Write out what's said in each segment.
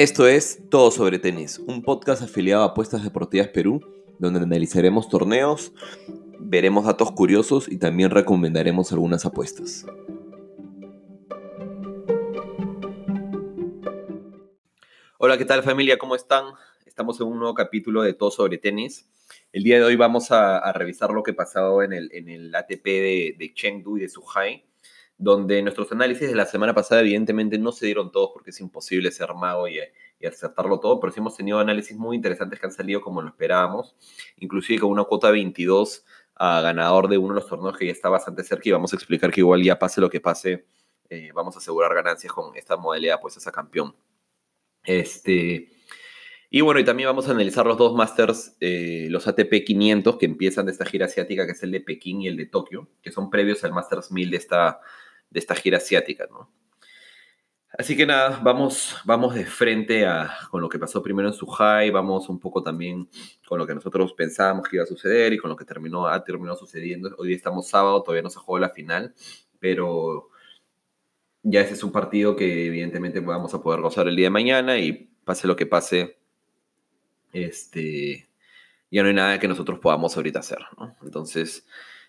Esto es Todo sobre Tenis, un podcast afiliado a Apuestas Deportivas Perú, donde analizaremos torneos, veremos datos curiosos y también recomendaremos algunas apuestas. Hola, ¿qué tal familia? ¿Cómo están? Estamos en un nuevo capítulo de Todo sobre Tenis. El día de hoy vamos a, revisar lo que pasado en el, ATP de, Chengdu y de Zhuhai donde nuestros análisis de la semana pasada evidentemente no se dieron todos porque es imposible ser mago y, acertarlo todo, pero sí hemos tenido análisis muy interesantes que han salido como lo esperábamos, inclusive con una cuota 22 a ganador de uno de los torneos que ya está bastante cerca y vamos a explicar que igual ya pase lo que pase, eh, vamos a asegurar ganancias con esta modalidad pues a campeón. Este, y bueno, y también vamos a analizar los dos Masters, eh, los ATP 500 que empiezan de esta gira asiática, que es el de Pekín y el de Tokio, que son previos al Masters 1000 de esta de esta gira asiática, ¿no? Así que nada, vamos, vamos de frente a, con lo que pasó primero en Suhai, vamos un poco también con lo que nosotros pensábamos que iba a suceder y con lo que terminó, ha terminado sucediendo. Hoy estamos sábado, todavía no se jugó la final, pero ya ese es un partido que evidentemente vamos a poder gozar el día de mañana y pase lo que pase, este, ya no hay nada que nosotros podamos ahorita hacer, ¿no? Entonces,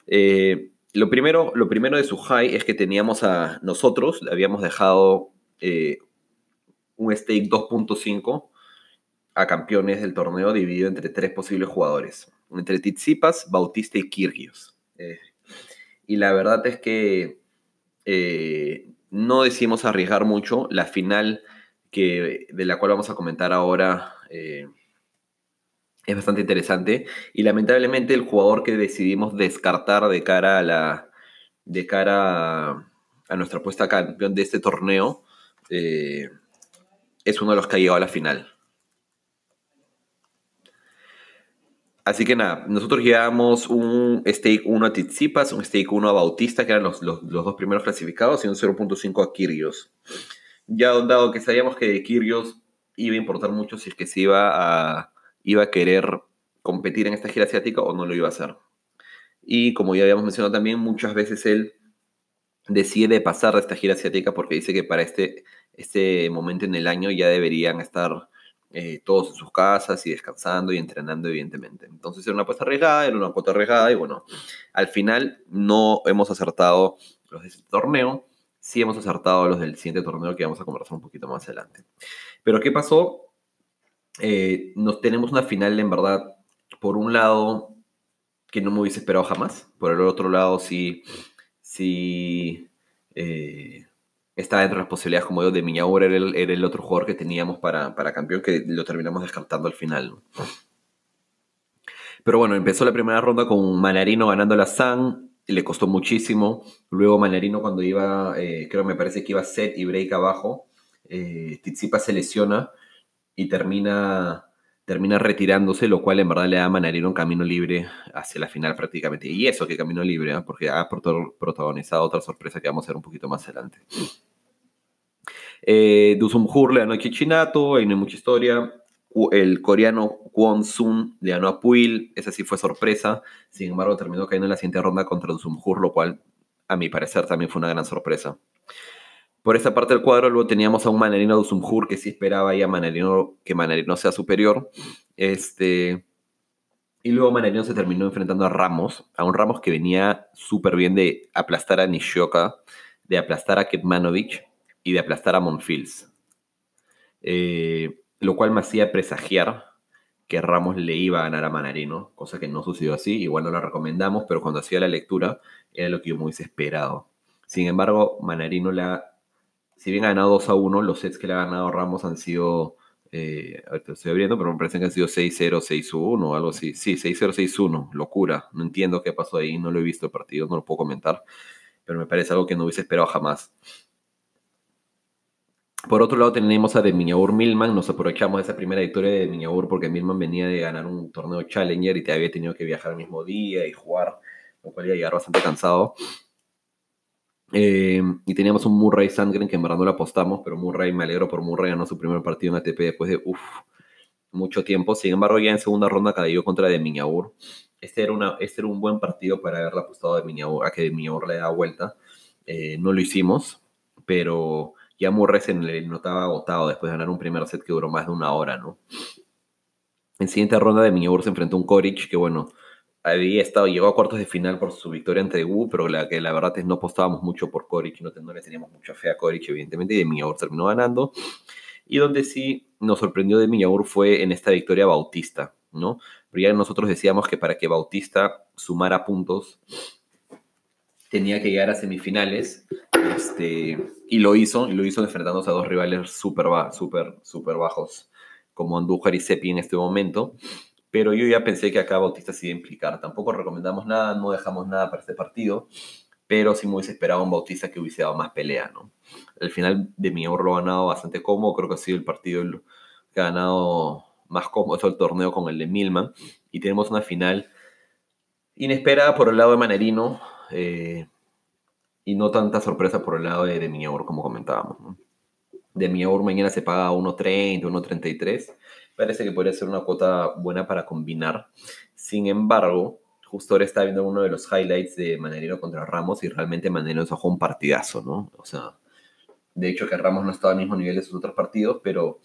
eh, lo primero, lo primero de su high es que teníamos a nosotros, le habíamos dejado eh, un stake 2.5 a campeones del torneo dividido entre tres posibles jugadores, entre Tizipas, Bautista y Kirgios. Eh, y la verdad es que eh, no decimos arriesgar mucho. La final que, de la cual vamos a comentar ahora es bastante interesante. Y lamentablemente el jugador que decidimos descartar de cara a la. de cara a, nuestra apuesta campeón de este torneo. Eh, es uno de los que ha llegado a la final. Así que nada, nosotros llevamos un stake 1 a Tizipas, un stake 1 a Bautista, que eran los, dos primeros clasificados, y un 0.5 a Kyrgios. Ya dado que sabíamos que Kyrgios iba a importar mucho si es que se iba a, iba a querer competir en esta gira asiática o no lo iba a hacer. Y como ya habíamos mencionado también, muchas veces él decide pasar de esta gira asiática porque dice que para este, este momento en el año ya deberían estar eh, todos en sus casas y descansando y entrenando, evidentemente. Entonces era una apuesta arriesgada, era una cuota arriesgada y bueno, al final no hemos acertado los de este torneo, sí hemos acertado los del siguiente torneo que vamos a conversar un poquito más adelante. Pero ¿qué pasó? Eh, nos tenemos una final en verdad, por un lado, que no me hubiese esperado jamás, por el otro lado sí, sí eh, está dentro de las posibilidades, como yo, de Miñaur era el, era el otro jugador que teníamos para, para, campeón, que lo terminamos descartando al final. Pero bueno, empezó la primera ronda con Manarino ganando la San, le costó muchísimo. Luego Manarino cuando iba, eh, creo me parece que iba set y break abajo, eh, se lesiona y termina, termina retirándose, lo cual en verdad le da a Manarino un camino libre hacia la final prácticamente. Y eso que camino libre, ¿eh? porque ha protagonizado otra sorpresa que vamos a ver un poquito más adelante. Eh, Dusumhur le ganó a Kichinato, ahí no hay mucha historia. El coreano Kwon Sun le ganó a Puil, esa sí fue sorpresa. Sin embargo, terminó cayendo en la siguiente ronda contra Dusumhur, lo cual, a mi parecer, también fue una gran sorpresa. Por esta parte del cuadro luego teníamos a un Manarino de Usumjur que sí esperaba ahí a Manarino que Manarino sea superior. Este, y luego Manarino se terminó enfrentando a Ramos, a un Ramos que venía súper bien de aplastar a Nishioka, de aplastar a Ketmanovic y de aplastar a Monfils. Eh, lo cual me hacía presagiar que Ramos le iba a ganar a Manarino, cosa que no sucedió así, igual no la recomendamos, pero cuando hacía la lectura era lo que yo me hubiese esperado. Sin embargo, Manarino la si bien ha ganado 2 a 1, los sets que le ha ganado Ramos han sido, eh, estoy abriendo, pero me parece que han sido 6-0, 6-1 o algo así. Sí, 6-0, 6-1, locura. No entiendo qué pasó ahí, no lo he visto el partido, no lo puedo comentar, pero me parece algo que no hubiese esperado jamás. Por otro lado tenemos a de Miñaur Milman, nos aprovechamos de esa primera victoria de Miñaur porque Milman venía de ganar un torneo Challenger y te había tenido que viajar el mismo día y jugar, lo cual iba a llegar bastante cansado. Eh, y teníamos un Murray Sandgren que en verdad no lo apostamos, pero Murray, me alegro por Murray, ganó su primer partido en ATP después de mucho tiempo. Sin embargo, ya en segunda ronda cayó contra de Miñaur. Este era, una, este era un buen partido para haberle apostado de Miñaur, a que de Miñaur le da vuelta. Eh, no lo hicimos, pero Ya Murray se le notaba agotado después de ganar un primer set que duró más de una hora, ¿no? En siguiente ronda de Miñabur se enfrentó a un Koric que, bueno, había estado, llegó a cuartos de final por su victoria ante Wu, pero la que la verdad es no apostábamos mucho por Koric, no, no le teníamos mucha fe a Koric, evidentemente, y de Miñabur terminó ganando. Y donde sí nos sorprendió de Miñabur fue en esta victoria Bautista, ¿no? Pero ya nosotros decíamos que para que Bautista sumara puntos, tenía que llegar a semifinales, este, y lo hizo, y lo hizo enfrentándose a dos rivales súper, súper bajos, como Andújar y Sepi en este momento. Pero yo ya pensé que acá Bautista se iba a implicar. Tampoco recomendamos nada, no dejamos nada para este partido, pero sí me hubiese esperado un Bautista que hubiese dado más pelea, ¿no? Al final de mi ha ganado bastante cómodo, creo que ha sido el partido que ha ganado más cómodo, el torneo con el de Milman, y tenemos una final inesperada por el lado de Manerino, eh, y no tanta sorpresa por el lado de, de como comentábamos. ¿no? De Miaur mañana se paga 1.30, 1.33. Parece que podría ser una cuota buena para combinar. Sin embargo, justo ahora está viendo uno de los highlights de Manerino contra Ramos y realmente Manerino sacó un partidazo, ¿no? O sea, de hecho que Ramos no estaba al mismo nivel de sus otros partidos, pero,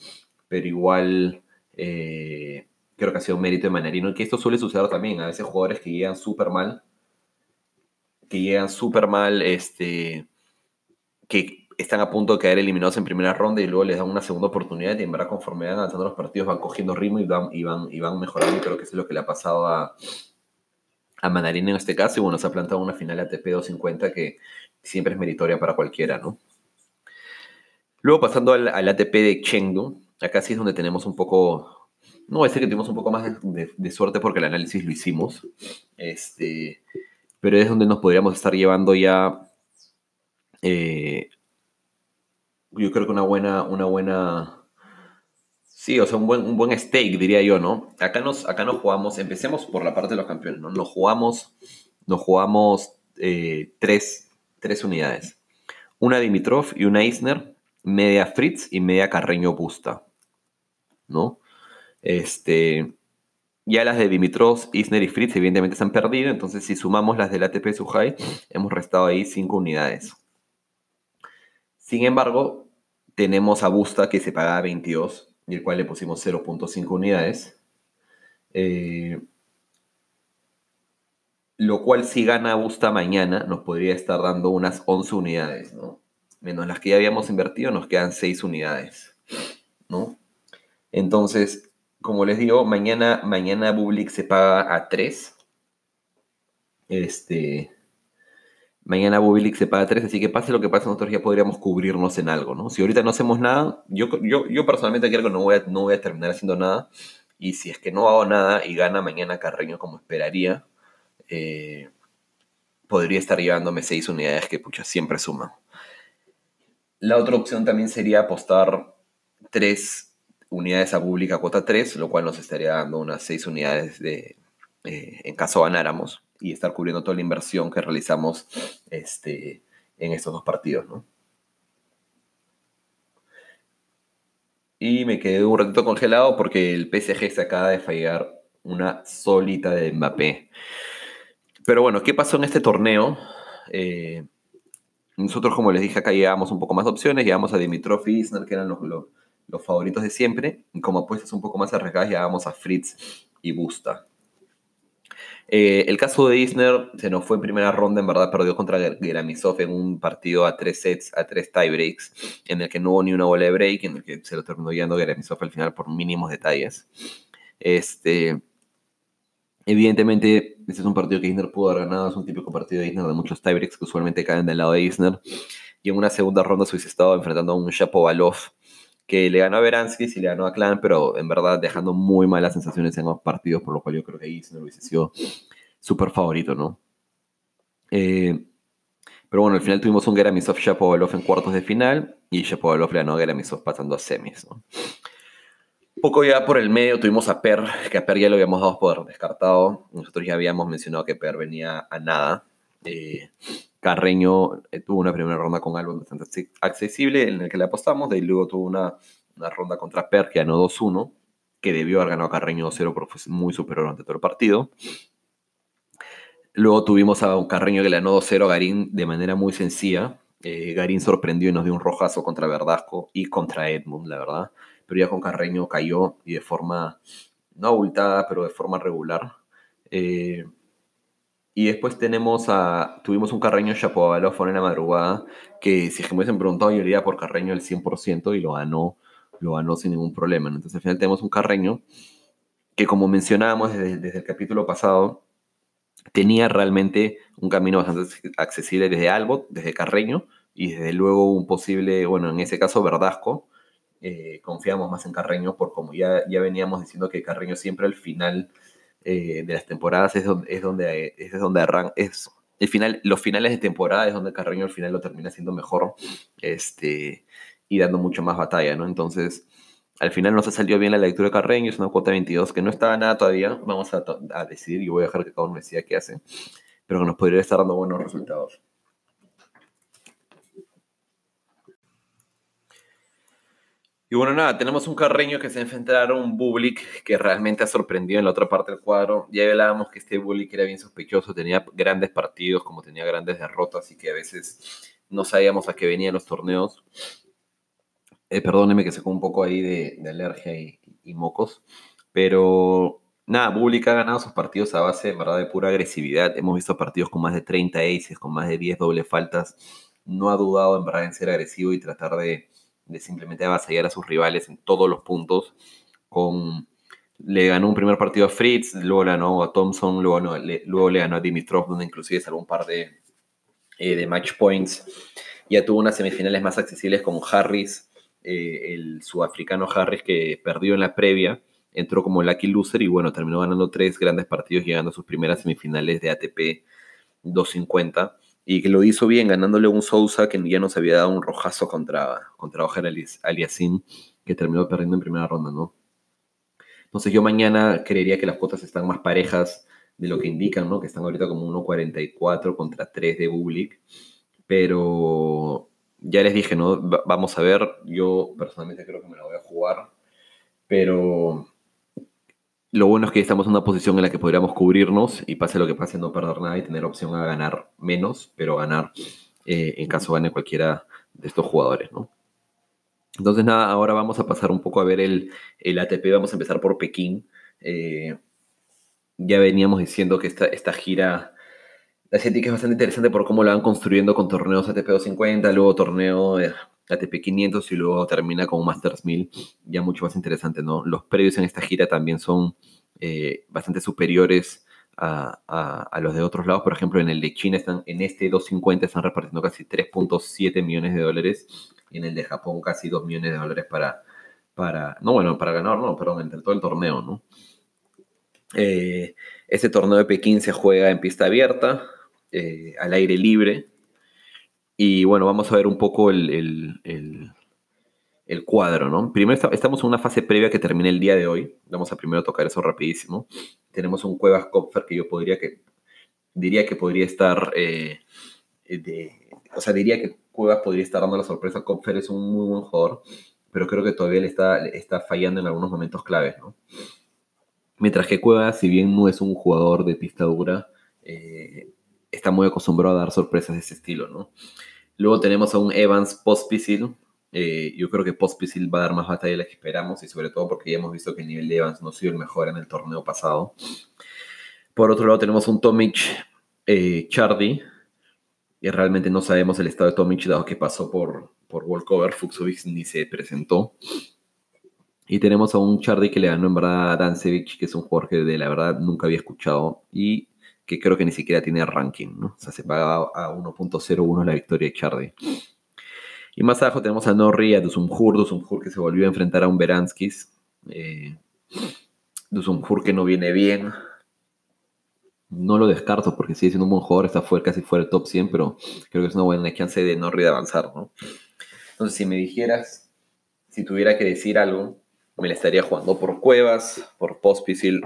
pero igual eh, creo que ha sido un mérito de Manerino y que esto suele suceder también. A veces jugadores que llegan súper mal que llegan súper mal, este, que están a punto de caer eliminados en primera ronda y luego les dan una segunda oportunidad y en verdad conforme van avanzando los partidos van cogiendo ritmo y van, y van, y van mejorando y creo que eso es lo que le ha pasado a, a Mandarina en este caso y bueno, se ha plantado una final ATP 250 que siempre es meritoria para cualquiera, ¿no? Luego pasando al, ATP de Chengdu, acá sí es donde tenemos un poco, no voy a decir que tuvimos un poco más de, de suerte porque el análisis lo hicimos, este pero es donde nos podríamos estar llevando ya, eh, yo creo que una buena, una buena, sí, o sea, un buen, un buen stake, diría yo, ¿no? Acá nos, acá nos jugamos, empecemos por la parte de los campeones, ¿no? Nos jugamos, nos jugamos eh, tres, tres unidades. Una Dimitrov y una Isner, media Fritz y media Carreño Busta, ¿no? Este, ya las de Dimitrov, Isner y Fritz evidentemente se han perdido, entonces si sumamos las del ATP Suhai, hemos restado ahí 5 unidades. Sin embargo, tenemos a Busta que se pagaba 22 y el cual le pusimos 0.5 unidades. Eh, lo cual si gana Busta mañana nos podría estar dando unas 11 unidades, ¿no? Menos las que ya habíamos invertido nos quedan 6 unidades, ¿no? Entonces, como les digo, mañana, mañana Bublik se paga a 3. Este. Mañana Bublik se paga a 3, así que pase lo que pase, nosotros ya podríamos cubrirnos en algo, ¿no? Si ahorita no hacemos nada, yo, yo, yo personalmente creo que no voy, a, no voy a terminar haciendo nada. Y si es que no hago nada y gana mañana Carreño como esperaría, eh, podría estar llevándome 6 unidades que pucha, siempre suman. La otra opción también sería apostar 3 unidades a pública cuota 3, lo cual nos estaría dando unas 6 unidades de, eh, en caso ganáramos y estar cubriendo toda la inversión que realizamos este, en estos dos partidos. ¿no? Y me quedé un ratito congelado porque el PSG se acaba de fallar una solita de Mbappé. Pero bueno, ¿qué pasó en este torneo? Eh, nosotros, como les dije acá, llevábamos un poco más de opciones. Llevamos a Dimitrov y Isner, que eran los, los, favoritos de siempre. Y como apuestas un poco más arriesgadas, vamos a Fritz y Busta. Eh, el caso de Isner se nos fue en primera ronda, en verdad perdió contra Geramisov en un partido a tres sets, a tres tiebreaks, en el que no hubo ni una bola de break, en el que se lo terminó guiando Geramisov al final por mínimos detalles. Este, evidentemente, este es un partido que Isner pudo haber ganado, es un típico partido de Isner de muchos tiebreaks que usualmente caen del lado de Isner. Y en una segunda ronda se hubiese estado enfrentando a un Shapovalov que le ganó a Veransky y le ganó a Clan, pero en verdad dejando muy malas sensaciones en los partidos, por lo cual yo creo que se hubiese sido súper favorito, ¿no? Eh, pero bueno, al final tuvimos un Geramisov Shapovalov en cuartos de final y Shapovalov le ganó a Geramisov pasando a semis, ¿no? Poco ya por el medio tuvimos a Per, que a Per ya lo habíamos dado por descartado. Nosotros ya habíamos mencionado que Per venía a nada. Eh, Carreño eh, tuvo una primera ronda con algo bastante accesible en el que le apostamos, de ahí luego tuvo una, ronda contra Per que ganó 2-1, que debió haber ganado Carreño 2-0 porque fue muy superior durante todo el partido. Luego tuvimos a un Carreño que le ganó 2-0 a Garín de manera muy sencilla, Eh, Garín sorprendió y nos dio un rojazo contra Verdasco y contra Edmund, la verdad. Pero ya con Carreño cayó y de forma, no abultada, pero de forma regular. Eh, y después tenemos a, tuvimos un Carreño Chapovalofón en la madrugada, que si me hubiesen preguntado, yo iría por Carreño el 100% y lo ganó, lo ganó sin ningún problema. Entonces al final tenemos un Carreño que como mencionábamos desde, el capítulo pasado, tenía realmente un camino bastante accesible desde Albot, desde Carreño, y desde luego un posible, bueno, en ese caso Verdasco. Eh, confiamos más en Carreño por como ya, ya veníamos diciendo que Carreño siempre al final eh, de las temporadas es donde, es donde, es donde arranca, es el final, los finales de temporada es donde Carreño al final lo termina siendo mejor este, y dando mucho más batalla, ¿no? Entonces, al final no se salió bien la lectura de Carreño, es una cuota 22 que no estaba nada todavía. Vamos a, decidir y voy a dejar que cada uno decida qué hace, pero que nos podría estar dando buenos resultados. Y bueno, nada, tenemos un Carreño que se enfrentaron a un Bublik que realmente ha sorprendido en la otra parte del cuadro. Ya hablábamos que este Bublik era bien sospechoso, tenía grandes partidos, como tenía grandes derrotas y que a veces no sabíamos a qué venían los torneos. Eh, perdóneme que sacó un poco ahí de, alergia y, mocos. Pero nada, Bublik ha ganado sus partidos a base, verdad, de pura agresividad. Hemos visto partidos con más de 30 aces, con más de 10 doble faltas. No ha dudado en verdad en ser agresivo y tratar de, simplemente avasallar a sus rivales en todos los puntos. Con, le ganó un primer partido a Fritz, luego le ganó a Thompson, luego, le, luego le ganó a Dimitrov, donde inclusive salió un par de, eh, de match points. Ya tuvo unas semifinales más accesibles con Harris eh, el sudafricano Harris que perdió en la previa, entró como lucky loser y bueno, terminó ganando tres grandes partidos llegando a sus primeras semifinales de ATP 250 y que lo hizo bien ganándole un Sousa que ya nos había dado un rojazo contra, contra Ojer Aliasim que terminó perdiendo en primera ronda, ¿no? Entonces yo mañana creería que las cuotas están más parejas de lo que indican, ¿no? Que están ahorita como 1.44 contra 3 de Bublik, pero ya les dije, ¿no? vamos a ver, yo personalmente creo que me la voy a jugar, pero lo bueno es que estamos en una posición en la que podríamos cubrirnos y pase lo que pase, no perder nada y tener opción a ganar menos, pero ganar eh, en caso gane cualquiera de estos jugadores, ¿no? Entonces, nada, ahora vamos a pasar un poco a ver el, el ATP, vamos a empezar por Pekín. Eh, ya veníamos diciendo que esta, esta gira la estética es bastante interesante por cómo la van construyendo con torneos ATP 250, luego torneo ATP 500 y luego termina con Masters 1000, ya mucho más interesante, ¿no? Los predios en esta gira también son eh, bastante superiores a, los de otros lados. Por ejemplo, en el de China están, en este 250 están repartiendo casi 3.7 millones de dólares y en el de Japón casi 2 millones de dólares para, para no bueno, para ganar, no, perdón, entre todo el torneo, ¿no? Eh, torneo de Pekín se juega en pista abierta, eh, al aire libre. Y bueno, vamos a ver un poco el, el, cuadro, ¿no? Primero estamos en una fase previa que termina el día de hoy. Vamos a primero tocar eso rapidísimo. Tenemos un Cuevas Kopfer que yo podría que, diría que podría estar, eh, o sea, diría que Cuevas podría estar dando la sorpresa. Kopfer es un muy buen jugador, pero creo que todavía le está, está fallando en algunos momentos claves, ¿no? Mientras que Cuevas, si bien no es un jugador de pista dura, eh, está muy acostumbrado a dar sorpresas de ese estilo, ¿no? Luego tenemos a un Evans Pospisil. Eh, yo creo que Pospisil va a dar más batalla de la que esperamos y sobre todo porque ya hemos visto que el nivel de Evans no ha sido el mejor en el torneo pasado. Por otro lado tenemos un Tomic eh, Chardy, y realmente no sabemos el estado de Tomic dado que pasó por, por Walkover, Fuxovic ni se presentó. Y tenemos a un Chardy que le ganó en verdad a Dancevic, que es un jugador que de la verdad nunca había escuchado. Y que creo que ni siquiera tiene ranking, ¿no? O sea, se paga a 1.01 la victoria de Chardy. Y más abajo tenemos a Norri a Dusumhur, Dusumhur que se volvió a enfrentar a un Beranskis. Eh, que no viene bien. No lo descarto porque sigue siendo un buen jugador, está fuera, casi fuera del top 100, pero creo que es una buena chance de Norri de avanzar, ¿no? Entonces, si me dijeras, si tuviera que decir algo, me la estaría jugando por Cuevas, por Pospisil,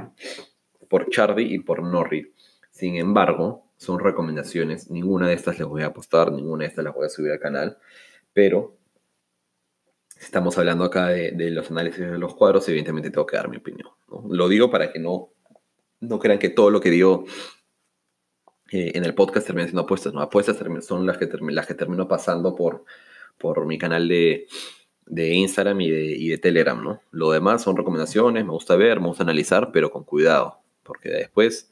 por Chardy y por Norri. Sin embargo, son recomendaciones. Ninguna de estas les voy a apostar, ninguna de estas las voy a subir al canal. Pero estamos hablando acá de, los análisis de los cuadros, evidentemente tengo que dar mi opinión. Lo digo para que no, no crean que todo lo que digo eh, en el podcast terminan siendo apuestas, ¿no? Apuestas son las que, las que termino pasando por, por mi canal de, de Instagram y de, y de, Telegram, ¿no? Lo demás son recomendaciones, me gusta ver, me gusta analizar, pero con cuidado, porque después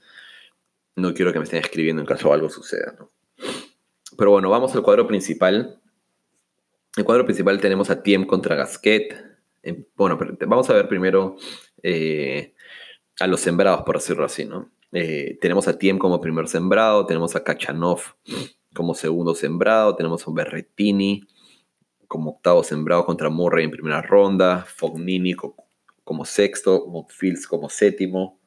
no quiero que me estén escribiendo en caso algo suceda, ¿no? Pero bueno, vamos al cuadro principal. El cuadro principal tenemos a Tiem contra Gasquet. Bueno, vamos a ver primero eh, a los sembrados, por decirlo así, ¿no? Eh, tenemos a Tiem como primer sembrado, tenemos a Kachanov como segundo sembrado, tenemos a Berretini como octavo sembrado contra Murray en primera ronda, Fognini como sexto, Montfields como séptimo,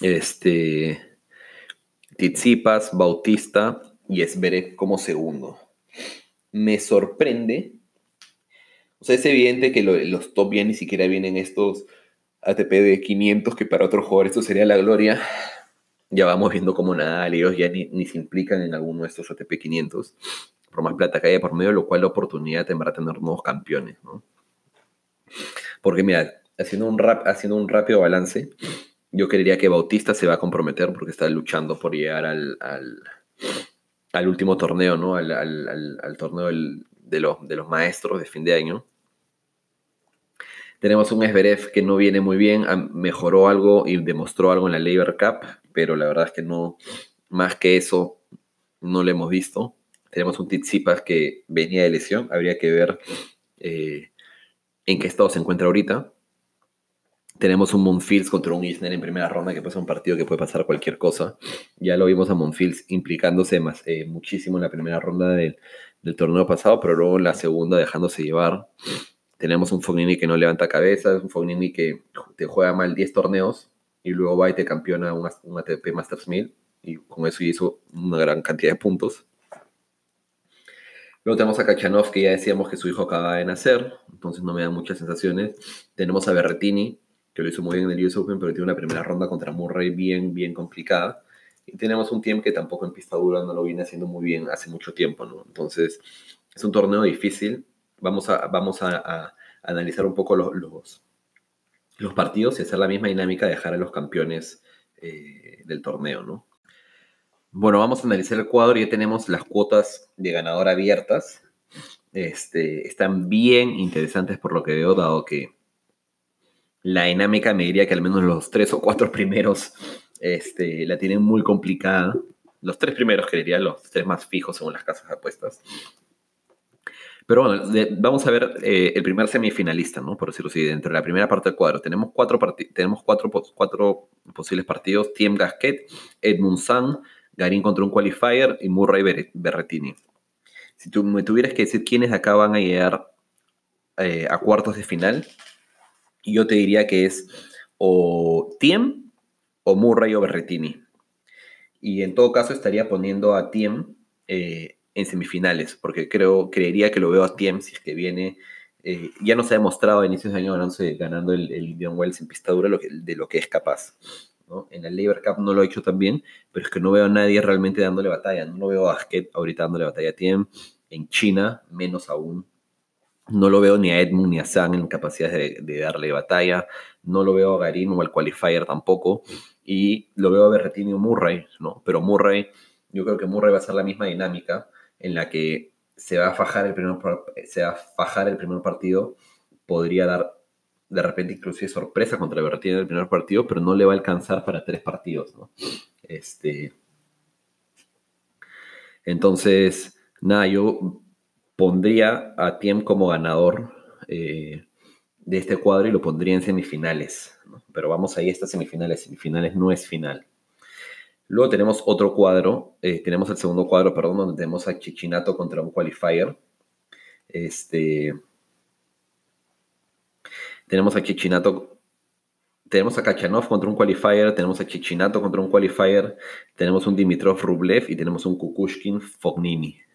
este, Tizipas, Bautista y Esberet como segundo. Me sorprende, o sea, es evidente que los top ya ni siquiera vienen estos ATP de 500, que para otros jugadores esto sería la gloria. Ya vamos viendo cómo nada, ellos ya ni, se implican en alguno de estos ATP 500, por más plata que haya por medio, lo cual la oportunidad tendrá tener nuevos campeones, ¿no? Porque mira, haciendo un, rap, haciendo un rápido balance, yo creería que Bautista se va a comprometer porque está luchando por llegar al, al, último torneo, ¿no? Al, al torneo de, los, de los maestros de fin de año. Tenemos un Esberev que no viene muy bien, mejoró algo y demostró algo en la Labor Cup, pero la verdad es que no, más que eso, no lo hemos visto. Tenemos un Tizipas que venía de lesión, habría que ver eh, en qué estado se encuentra ahorita. Tenemos un Monfils contra un Isner en primera ronda, que ser un partido que puede pasar cualquier cosa. Ya lo vimos a Monfils implicándose más, eh, muchísimo en la primera ronda del, del torneo pasado, pero luego en la segunda dejándose llevar. Tenemos un Fognini que no levanta cabeza, un Fognini que te juega mal 10 torneos y luego va y te campeona un, ATP Masters 1000 y con eso hizo una gran cantidad de puntos. Luego tenemos a Kachanov, que ya decíamos que su hijo acaba de nacer, entonces no me da muchas sensaciones. Tenemos a Berretini, que lo hizo muy bien en el US Open, pero tiene una primera ronda contra Murray bien, bien complicada. Y tenemos un tiempo que tampoco en pista dura no lo viene haciendo muy bien hace mucho tiempo, ¿no? Entonces, es un torneo difícil, vamos a, vamos a, analizar un poco los, los, partidos y hacer la misma dinámica de dejar a los campeones eh, del torneo, ¿no? Bueno, vamos a analizar el cuadro. Ya tenemos las cuotas de ganador abiertas. Este, están bien interesantes por lo que veo, dado que la dinámica me diría que al menos los tres o cuatro primeros este, la tienen muy complicada. Los tres primeros, creería, los tres más fijos según las casas de apuestas. Pero bueno, vamos a ver eh, el primer semifinalista, ¿no? Por decirlo así, dentro de la primera parte del cuadro. Tenemos cuatro, tenemos cuatro, posibles partidos. Tiem Gasquet, Edmund San, Garín contra un qualifier y Murray Berretini. Si tú me tuvieras que decir quiénes acá van a llegar eh, a cuartos de final, yo te diría que es o Tiem o Murray o Berretini. Y en todo caso estaría poniendo a Tiem eh, en semifinales, porque creo, creería que lo veo a Tiem si es que viene. Eh, ya no se ha demostrado a inicios de año ganando, el, el Indian Wells en pista dura de lo que es capaz. En el Labor Cup no lo ha hecho tan bien, pero es que no veo a nadie realmente dándole batalla. No veo a Asket ahorita dándole batalla a Tiem. En China, menos aún. No lo veo ni a Edmund ni a Sang en capacidad de, darle batalla. No lo veo a Garín o al Qualifier tampoco. Y lo veo a Berretini o Murray, ¿no? Pero Murray, yo creo que Murray va a ser la misma dinámica en la que se va a fajar el primer, se va a fajar el primer partido, podría dar de repente inclusive sorpresa contra Berretini en el primer partido, pero no le va a alcanzar para tres partidos. Este, entonces, nada, yo pondría a Tiem como ganador eh, de este cuadro y lo pondría en semifinales, pero vamos ahí estas semifinales, semifinales no es final. Luego tenemos otro cuadro, eh, tenemos el segundo cuadro, perdón, donde tenemos a Chichinato contra un qualifier. Este, tenemos a Chichinato, tenemos a Kachanov contra un qualifier, tenemos a Chichinato contra un qualifier, tenemos un Dimitrov Rublev y tenemos un Kukushkin Fognini.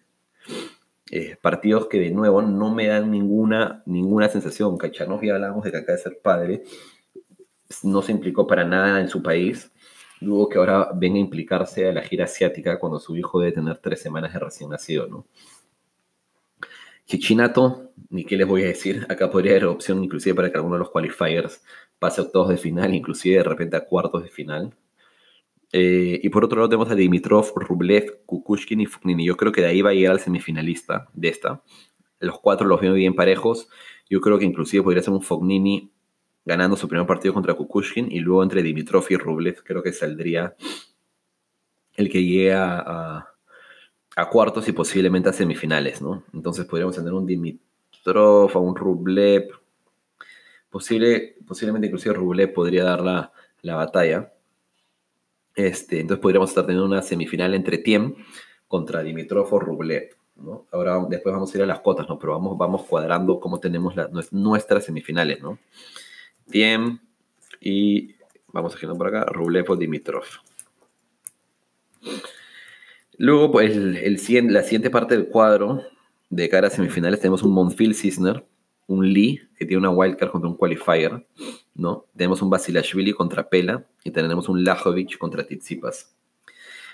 Eh, partidos que de nuevo no me dan ninguna, ninguna sensación. Kachanov ya hablamos de que acaba de ser padre, no se implicó para nada en su país luego que ahora venga a implicarse a la gira asiática cuando su hijo debe tener tres semanas de recién nacido, ¿no? Chichinato, ni qué les voy a decir, acá podría haber opción inclusive para que alguno de los qualifiers pase a octavos de final, inclusive de repente a cuartos de final. Eh, y por otro lado tenemos a Dimitrov, Rublev, Kukushkin y Fognini. Yo creo que de ahí va a llegar al semifinalista de esta. Los cuatro los veo bien parejos. Yo creo que inclusive podría ser un Fognini ganando su primer partido contra Kukushkin y luego entre Dimitrov y Rublev creo que saldría el que llegue a, cuartos y posiblemente a semifinales, ¿no? Entonces podríamos tener un Dimitrov o un Rublev. Posible, posiblemente inclusive Rublev podría dar la, la batalla. Este, entonces podríamos estar teniendo una semifinal entre Tiem contra Dimitrov o Rublev. ¿no? Ahora después vamos a ir a las cotas, ¿no? Pero vamos, cuadrando cómo tenemos nuestras semifinales, ¿no? Tiem y vamos a por acá, Rublev o Dimitrov. Luego, pues, la siguiente parte del cuadro de cara a semifinales tenemos un Monfil Cisner, un Lee, que tiene una wildcard contra un qualifier, ¿no? Tenemos un Basilashvili contra Pela y tenemos un Lajovic contra Tizipas.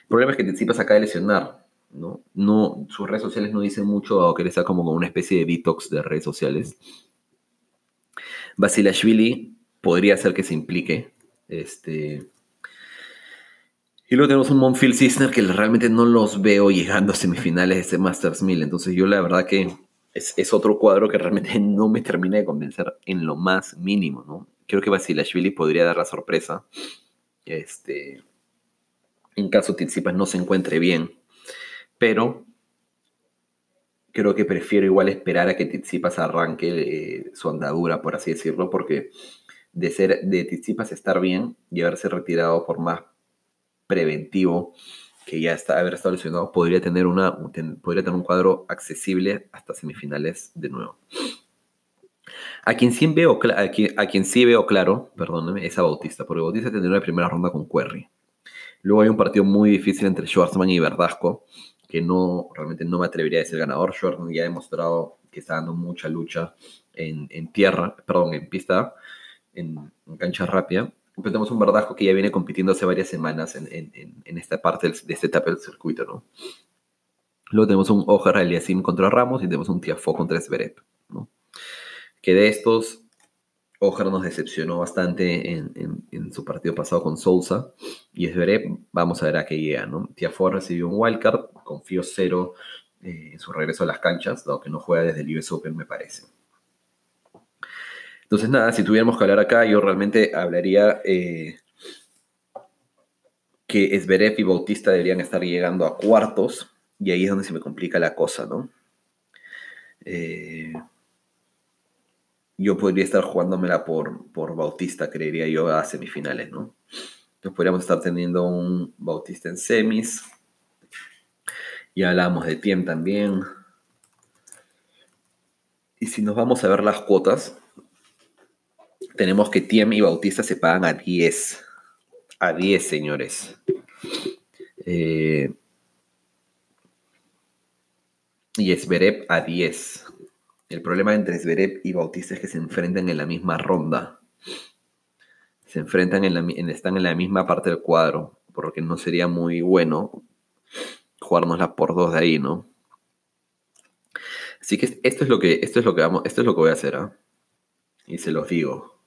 El problema es que Tizipas acaba de lesionar, ¿no? no sus redes sociales no dicen mucho, aunque él está como con una especie de detox de redes sociales. Basilashvili podría ser que se implique, este... Y luego tenemos un Monfield Cisner que realmente no los veo llegando a semifinales de este Masters 1000. Entonces yo la verdad que es, otro cuadro que realmente no me termina de convencer en lo más mínimo, ¿no? Creo que Basilashvili podría dar la sorpresa. Este, en caso Tsitsipas no se encuentre bien. Pero creo que prefiero igual esperar a que Tsitsipas arranque eh, su andadura, por así decirlo, porque de ser de Tsitsipas estar bien y haberse retirado por más preventivo que ya está, haber estado lesionado, podría tener, una, podría tener un cuadro accesible hasta semifinales de nuevo. A quien sí veo, a quien, sí veo claro, perdóneme, es a Bautista, porque Bautista tendría una primera ronda con Querry. Luego hay un partido muy difícil entre Schwarzman y Verdasco, que no, realmente no me atrevería a decir ganador. Schwarzman ya ha demostrado que está dando mucha lucha en, tierra, perdón, en pista, en, en cancha rápida tenemos un Verdasco que ya viene compitiendo hace varias semanas en, esta parte de esta etapa del circuito, ¿no? Luego tenemos un Ojar Aliasim contra Ramos y tenemos un Tiafo contra Zverev, ¿no? Que de estos, Ojar nos decepcionó bastante en, su partido pasado con Sousa y Zverev, vamos a ver a qué llega, ¿no? Tiafo recibió un wildcard, confío cero eh, en su regreso a las canchas, dado que no juega desde el US Open, me parece. Entonces, nada, si tuviéramos que hablar acá, yo realmente hablaría eh, que Esberev y Bautista deberían estar llegando a cuartos, y ahí es donde se me complica la cosa, ¿no? Eh, yo podría estar jugándomela por, por Bautista, creería yo, a semifinales, ¿no? Entonces podríamos estar teniendo un Bautista en semis. Ya hablábamos de Tiem también. Y si nos vamos a ver las cuotas, tenemos que Tiem y Bautista se pagan a 10. A 10, señores. Eh, y Esberep a 10. El problema entre Esberep y Bautista es que se enfrentan en la misma ronda. Se enfrentan en la, están en la misma parte del cuadro, porque no sería muy bueno jugárnosla por dos de ahí, ¿no? Así que esto es lo que, esto es lo que vamos, esto es lo que voy a hacer, ¿ah? Y se los digo.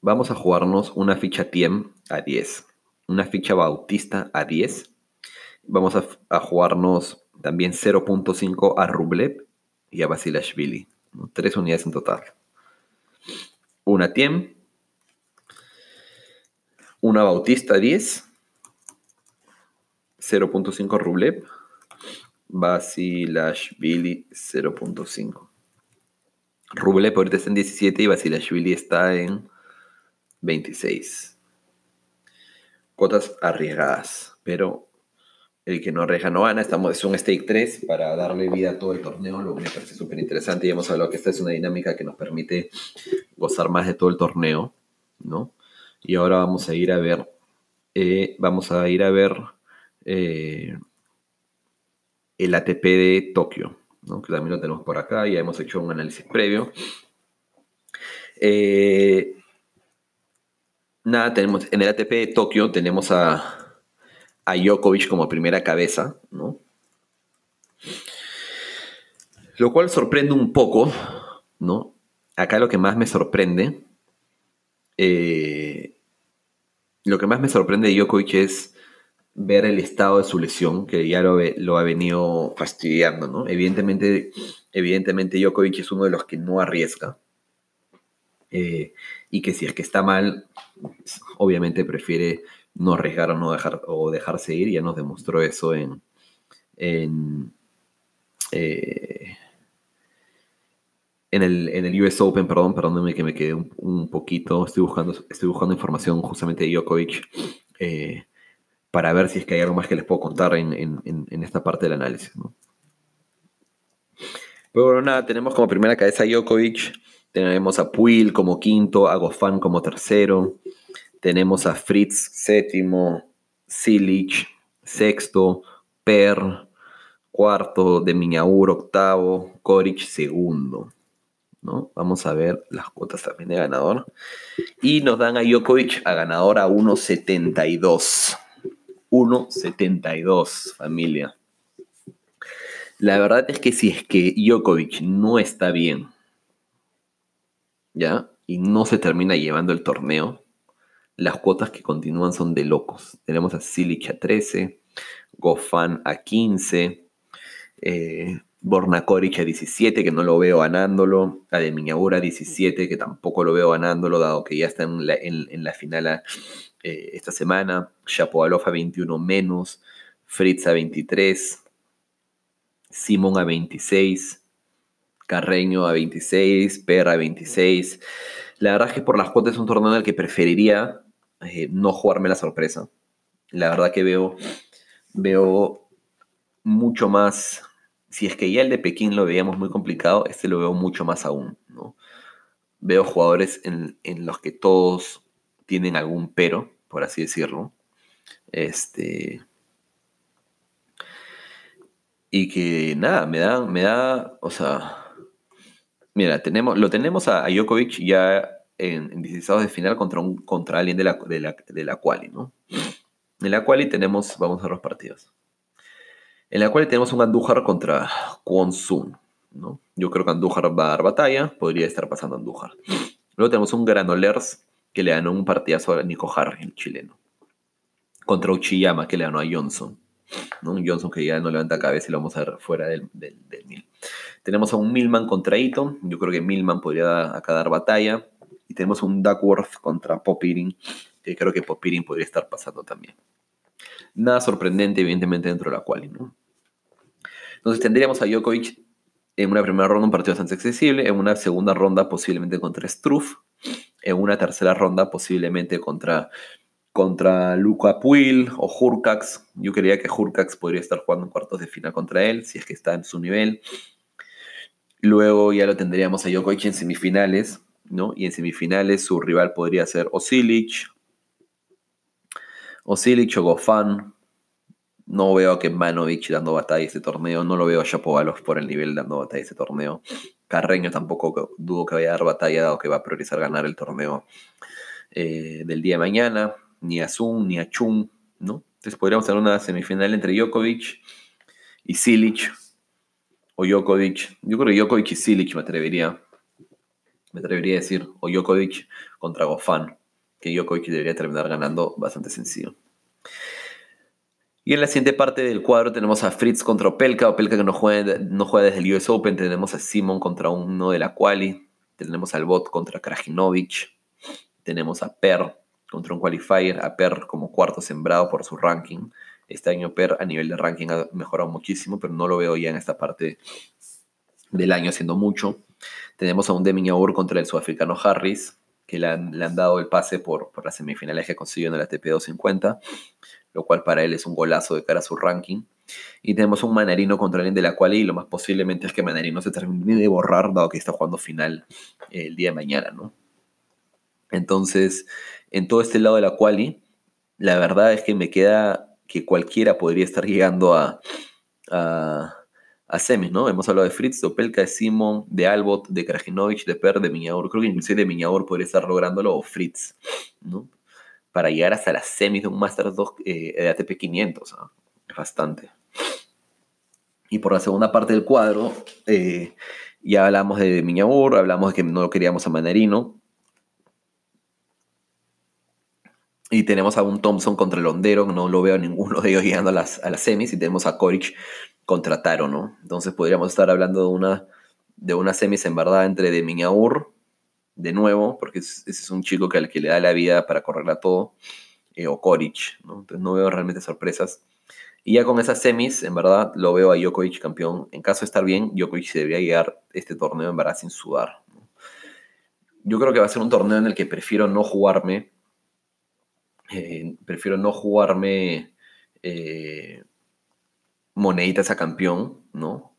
Vamos a jugarnos una ficha Tiem a 10, una ficha Bautista a 10. Vamos a, jugarnos también 0.5 a Rublev y a Basilashvili. Tres unidades en total. Una Tiem, una Bautista a 10, 0.5 Rublev, Basilashvili 0.5. Rublev ahorita está en 17 y Basilashvili está en 26. Cuotas arriesgadas, pero el que no arriesga no gana. Estamos, es un stake 3 para darle vida a todo el torneo, lo que me parece súper interesante. Y hemos hablado que esta es una dinámica que nos permite gozar más de todo el torneo, ¿no? Y ahora vamos a ir a ver, eh, vamos a ir a ver eh, el ATP de Tokio, que también lo tenemos por acá, ya hemos hecho un análisis previo. Eh, nada, tenemos en el ATP de Tokio tenemos a, a Djokovic como primera cabeza, ¿no? Lo cual sorprende un poco, ¿no? Acá lo que más me sorprende, eh, lo que más me sorprende de Djokovic es ver el estado de su lesión, que ya lo, lo ha venido fastidiando, ¿no? Evidentemente, evidentemente Djokovic es uno de los que no arriesga. Eh, y que si es que está mal, obviamente prefiere no arriesgar o no dejar o dejarse ir. Ya nos demostró eso en, en, eh, en, el, en, el, US Open, perdón, perdónenme que me quedé un, poquito. Estoy buscando, estoy buscando información justamente de Djokovic. Eh, para ver si es que hay algo más que les puedo contar en, esta parte del análisis. Pero bueno, nada, tenemos como primera cabeza a Djokovic, tenemos a Puil como quinto, a Goffin como tercero, tenemos a Fritz séptimo, Silic sexto, Per cuarto, de Miñaur octavo, Koric segundo. ¿no? Vamos a ver las cuotas también de ganador. Y nos dan a Djokovic a ganador a 1.72. 1.72, familia. La verdad es que si es que Djokovic no está bien, ¿ya? Y no se termina llevando el torneo, las cuotas que continúan son de locos. Tenemos a Silic a 13, Gofan a 15, eh, a 17, que no lo veo ganándolo, a de a 17, que tampoco lo veo ganándolo, dado que ya está en la, final eh, esta semana. Shapovalov a 21 menos. Fritz a 23. Simon a 26. Carreño a 26. Perra a 26. La verdad es que por las cuotas es un torneo en el que preferiría eh, no jugarme la sorpresa. La verdad que veo, veo mucho más. Si es que ya el de Pekín lo veíamos muy complicado, este lo veo mucho más aún. ¿no? Veo jugadores en, en los que todos tienen algún pero por así decirlo. Este. Y que nada, me da, me da, o sea, mira, tenemos, lo tenemos a, Djokovic ya en, en de final contra, un, contra alguien de la, de la, de la quali, ¿no? En la quali tenemos, vamos a ver los partidos. En la quali tenemos un Andújar contra Kwon Sun, ¿no? Yo creo que Andújar va a dar batalla, podría estar pasando Andújar. Luego tenemos un Granolers que le ganó un partidazo a Nico Harry, el chileno. Contra Uchiyama, que le ganó a Johnson. ¿no? Johnson que ya no levanta cabeza y lo vamos a ver fuera del, del, mil. Tenemos a un Milman contra Eaton. Yo creo que Milman podría acá dar batalla. Y tenemos un Duckworth contra Popirin, que creo que Popirin podría estar pasando también. Nada sorprendente, evidentemente, dentro de la quali, ¿no? Entonces tendríamos a Djokovic en una primera ronda un partido bastante accesible, en una segunda ronda posiblemente contra Struff, en una tercera ronda posiblemente contra, contra Luca Puil o Hurcax. Yo creía que Hurcax podría estar jugando en cuartos de final contra él, si es que está en su nivel. Luego ya lo tendríamos a Djokovic en semifinales, ¿no? Y en semifinales su rival podría ser Osilic, Osilic o Gofan. No veo a Kemanovic dando batalla este torneo, no lo veo a Shapovalov por el nivel dando batalla este torneo. Carreño tampoco dudo que vaya a dar batalla, dado que va a priorizar ganar el torneo eh, del día de mañana. Ni a Zun, ni a Chung, ¿no? Entonces podríamos tener una semifinal entre Djokovic y Silic. O Djokovic. Yo creo que Djokovic y Silic me atrevería. Me atrevería a decir. O Djokovic contra Gofan. Que Djokovic debería terminar ganando bastante sencillo. Y en la siguiente parte del cuadro tenemos a Fritz contra Opelka. Opelka que no juega, no juega desde el US Open. Tenemos a Simon contra uno de la Quali. Tenemos al Bot contra Krajinovic. Tenemos a Per contra un qualifier. A Per como cuarto sembrado por su ranking. Este año Per a nivel de ranking ha mejorado muchísimo, pero no lo veo ya en esta parte del año haciendo mucho. Tenemos a un Demi contra el sudafricano Harris, que le han, dado el pase por, por las semifinales que consiguió en el ATP 250 lo cual para él es un golazo de cara a su ranking. Y tenemos un Manarino contra alguien de la cual y lo más posiblemente es que Manarino se termine de borrar, dado que está jugando final eh, el día de mañana, ¿no? Entonces, en todo este lado de la quali, la verdad es que me queda que cualquiera podría estar llegando a, a semis, ¿no? Hemos hablado de Fritz, de Opelka, de Simon, de Albot, de Krajinovic, de Per, de Miñaur. Creo que inclusive de Miñaur podría estar lográndolo, o Fritz, ¿no? para llegar hasta las semis de un Masters 2 eh, de ATP 500. Es bastante. Y por la segunda parte del cuadro, eh, ya hablamos de Miñabur, hablamos de que no queríamos a Manarino. Y tenemos a un Thompson contra el Hondero, no lo veo a ninguno de ellos llegando a las, a las semis. Y tenemos a Koric contra Taro, ¿no? Entonces podríamos estar hablando de una, de una semis en verdad entre de Miñaur, de nuevo, porque ese es un chico que al que le da la vida para correrla todo, eh, o Koric, ¿no? Entonces no veo realmente sorpresas. Y ya con esas semis, en verdad, lo veo a Djokovic campeón. En caso de estar bien, Djokovic debería llegar este torneo en verdad sin sudar. Yo creo que va a ser un torneo en el que prefiero no jugarme. Eh, prefiero no jugarme eh, moneditas a campeón, ¿no?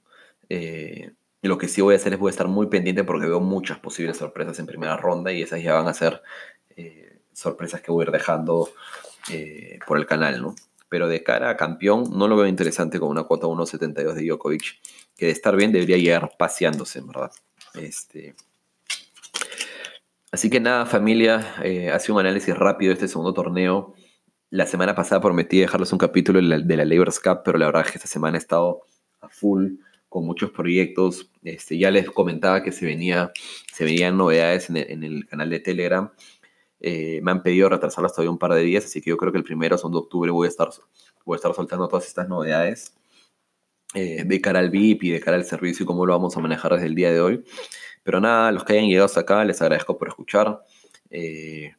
Eh, lo que sí voy a hacer es voy a estar muy pendiente porque veo muchas posibles sorpresas en primera ronda y esas ya van a ser sorpresas que voy a ir dejando por el canal, ¿no? pero de cara a campeón no lo veo interesante con una cuota 1.72 de Djokovic, que de estar bien debería llegar paseándose, en verdad. Este... Así que nada, familia, eh, hace un análisis rápido de este segundo torneo. La semana pasada prometí dejarles un capítulo de la, de Cup, pero la verdad es que esta semana he estado a full con muchos proyectos. Este, ya les comentaba que se, venía, se venían novedades en el, canal de Telegram. Eh, me han pedido retrasarlo hasta hoy un par de días, así que yo creo que el primero, segundo de octubre, voy a estar, voy a estar soltando todas estas novedades eh, de cara al VIP y de cara al servicio y cómo lo vamos a manejar desde el día de hoy. Pero nada, los que hayan llegado hasta acá, les agradezco por escuchar. Eh,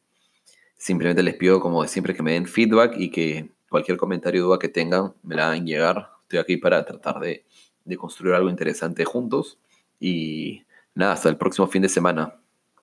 simplemente les pido, como siempre, que me den feedback y que cualquier comentario o duda que tengan me la hagan llegar. Estoy aquí para tratar de, de construir algo interesante juntos. Y nada, hasta el próximo fin de semana.